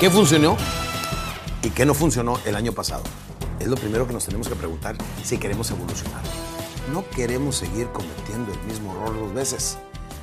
¿Qué funcionó y qué no funcionó el año pasado? Es lo primero que nos tenemos que preguntar si queremos evolucionar. No queremos seguir cometiendo el mismo error dos veces.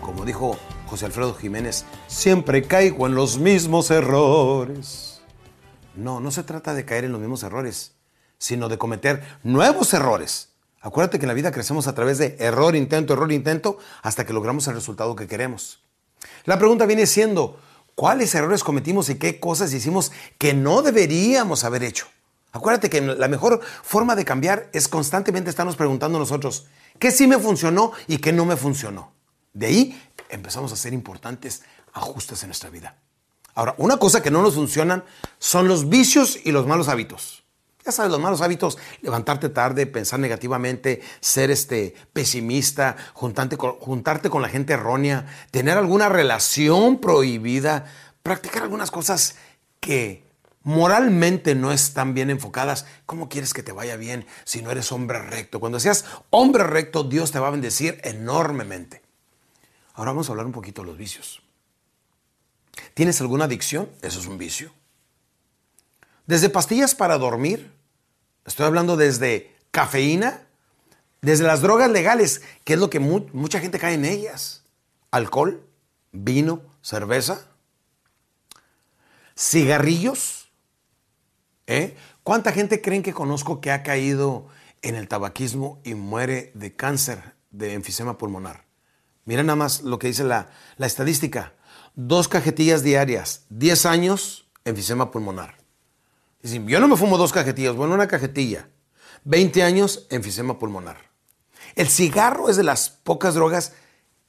Como dijo José Alfredo Jiménez, siempre caigo en los mismos errores. No, no se trata de caer en los mismos errores, sino de cometer nuevos errores. Acuérdate que en la vida crecemos a través de error, intento, error, intento, hasta que logramos el resultado que queremos. La pregunta viene siendo, ¿cuáles errores cometimos y qué cosas hicimos que no deberíamos haber hecho? Acuérdate que la mejor forma de cambiar es constantemente estarnos preguntando nosotros, ¿qué sí me funcionó y qué no me funcionó? De ahí empezamos a hacer importantes ajustes en nuestra vida. Ahora, una cosa que no nos funcionan son los vicios y los malos hábitos. Ya sabes, los malos hábitos, levantarte tarde, pensar negativamente, ser este, pesimista, juntarte con, juntarte con la gente errónea, tener alguna relación prohibida, practicar algunas cosas que moralmente no están bien enfocadas. ¿Cómo quieres que te vaya bien si no eres hombre recto? Cuando seas hombre recto, Dios te va a bendecir enormemente. Ahora vamos a hablar un poquito de los vicios. ¿Tienes alguna adicción? Eso es un vicio. Desde pastillas para dormir, estoy hablando desde cafeína, desde las drogas legales, que es lo que mu mucha gente cae en ellas. Alcohol, vino, cerveza, cigarrillos. ¿eh? ¿Cuánta gente creen que conozco que ha caído en el tabaquismo y muere de cáncer de enfisema pulmonar? Mira nada más lo que dice la, la estadística. Dos cajetillas diarias, 10 años, enfisema pulmonar. Yo no me fumo dos cajetillas, bueno, una cajetilla. 20 años, enfisema pulmonar. El cigarro es de las pocas drogas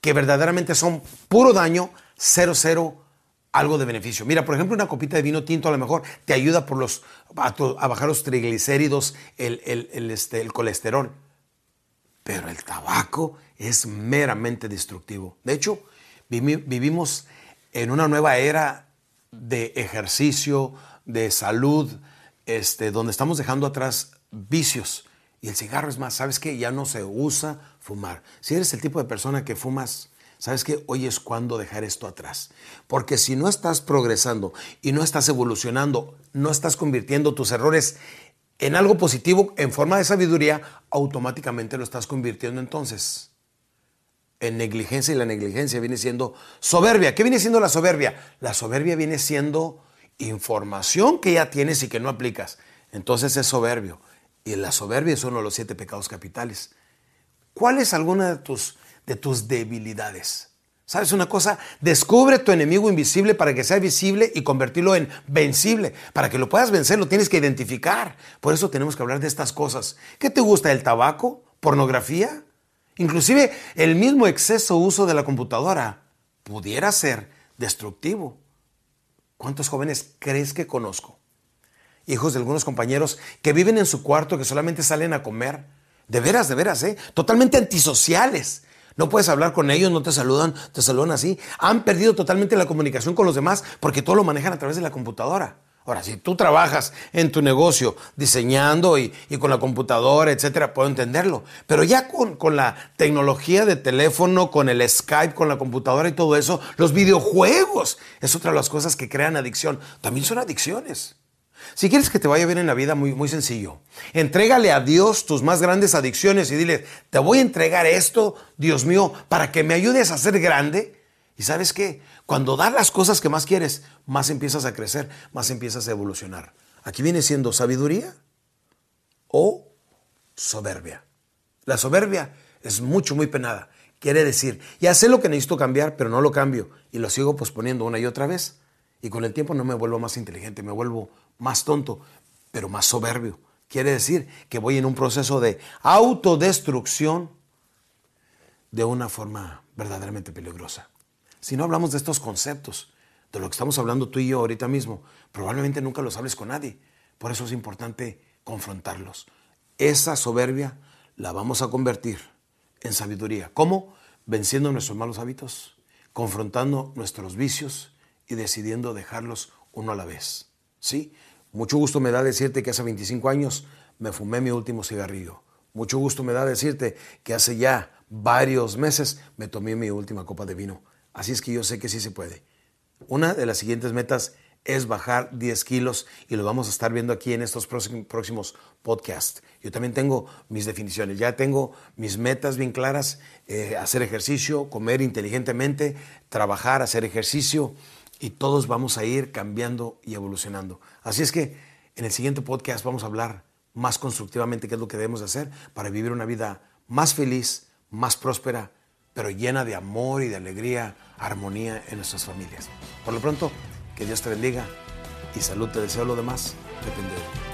que verdaderamente son puro daño, cero, cero, algo de beneficio. Mira, por ejemplo, una copita de vino tinto a lo mejor te ayuda por los, a, bajar los triglicéridos, el, el- este, el colesterol. Pero el tabaco es meramente destructivo. De hecho, vivi- vivimos en una nueva era de ejercicio, de salud, este, donde estamos dejando atrás vicios. Y el cigarro es más, ¿sabes qué? Ya no se usa fumar. Si eres el tipo de persona que fumas, ¿sabes qué? Hoy es cuando dejar esto atrás. Porque si no estás progresando y no estás evolucionando, no estás convirtiendo tus errores en algo positivo en forma de sabiduría, automáticamente lo estás convirtiendo entonces en negligencia y la negligencia viene siendo soberbia. ¿Qué viene siendo la soberbia? La soberbia viene siendo información que ya tienes y que no aplicas. Entonces es soberbio. Y la soberbia es uno de los siete pecados capitales. ¿Cuál es alguna de tus, de tus debilidades? ¿Sabes una cosa? Descubre tu enemigo invisible para que sea visible y convertirlo en vencible. Para que lo puedas vencer lo tienes que identificar. Por eso tenemos que hablar de estas cosas. ¿Qué te gusta? ¿El tabaco? ¿Pornografía? Inclusive el mismo exceso uso de la computadora pudiera ser destructivo. ¿Cuántos jóvenes crees que conozco hijos de algunos compañeros que viven en su cuarto, que solamente salen a comer. De veras, de veras, ¿eh? Totalmente antisociales. No puedes hablar con ellos, no te saludan, te saludan así. Han perdido totalmente la comunicación con los demás porque todo lo manejan a través de la computadora. Ahora, si tú trabajas en tu negocio diseñando y, con la computadora, etcétera, puedo entenderlo. Pero ya con, con, la tecnología de teléfono, con el Skype, con la computadora y todo eso, los videojuegos es otra de las cosas que crean adicción. También son adicciones. Si quieres que te vaya bien en la vida, muy, muy sencillo. Entrégale a Dios tus más grandes adicciones y dile, te voy a entregar esto, Dios mío, para que me ayudes a ser grande. Y sabes qué? Cuando das las cosas que más quieres, más empiezas a crecer, más empiezas a evolucionar. Aquí viene siendo sabiduría o soberbia. La soberbia es mucho, muy penada. Quiere decir, ya sé lo que necesito cambiar, pero no lo cambio y lo sigo posponiendo una y otra vez. Y con el tiempo no me vuelvo más inteligente, me vuelvo más tonto, pero más soberbio. Quiere decir que voy en un proceso de autodestrucción de una forma verdaderamente peligrosa. Si no hablamos de estos conceptos, de lo que estamos hablando tú y yo ahorita mismo, probablemente nunca los hables con nadie. Por eso es importante confrontarlos. Esa soberbia la vamos a convertir en sabiduría. ¿Cómo? Venciendo nuestros malos hábitos, confrontando nuestros vicios y decidiendo dejarlos uno a la vez. ¿Sí? Mucho gusto me da decirte que hace 25 años me fumé mi último cigarrillo. Mucho gusto me da decirte que hace ya varios meses me tomé mi última copa de vino. Así es que yo sé que sí se puede. Una de las siguientes metas es bajar 10 kilos y lo vamos a estar viendo aquí en estos próximos podcasts. Yo también tengo mis definiciones, ya tengo mis metas bien claras, eh, hacer ejercicio, comer inteligentemente, trabajar, hacer ejercicio, y todos vamos a ir cambiando y evolucionando. Así es que en el siguiente podcast vamos a hablar más constructivamente qué es lo que debemos hacer para vivir una vida más feliz, más próspera, pero llena de amor y de alegría, armonía en nuestras familias. Por lo pronto, que Dios te bendiga y salud te deseo lo demás, depende de ti.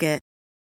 Target.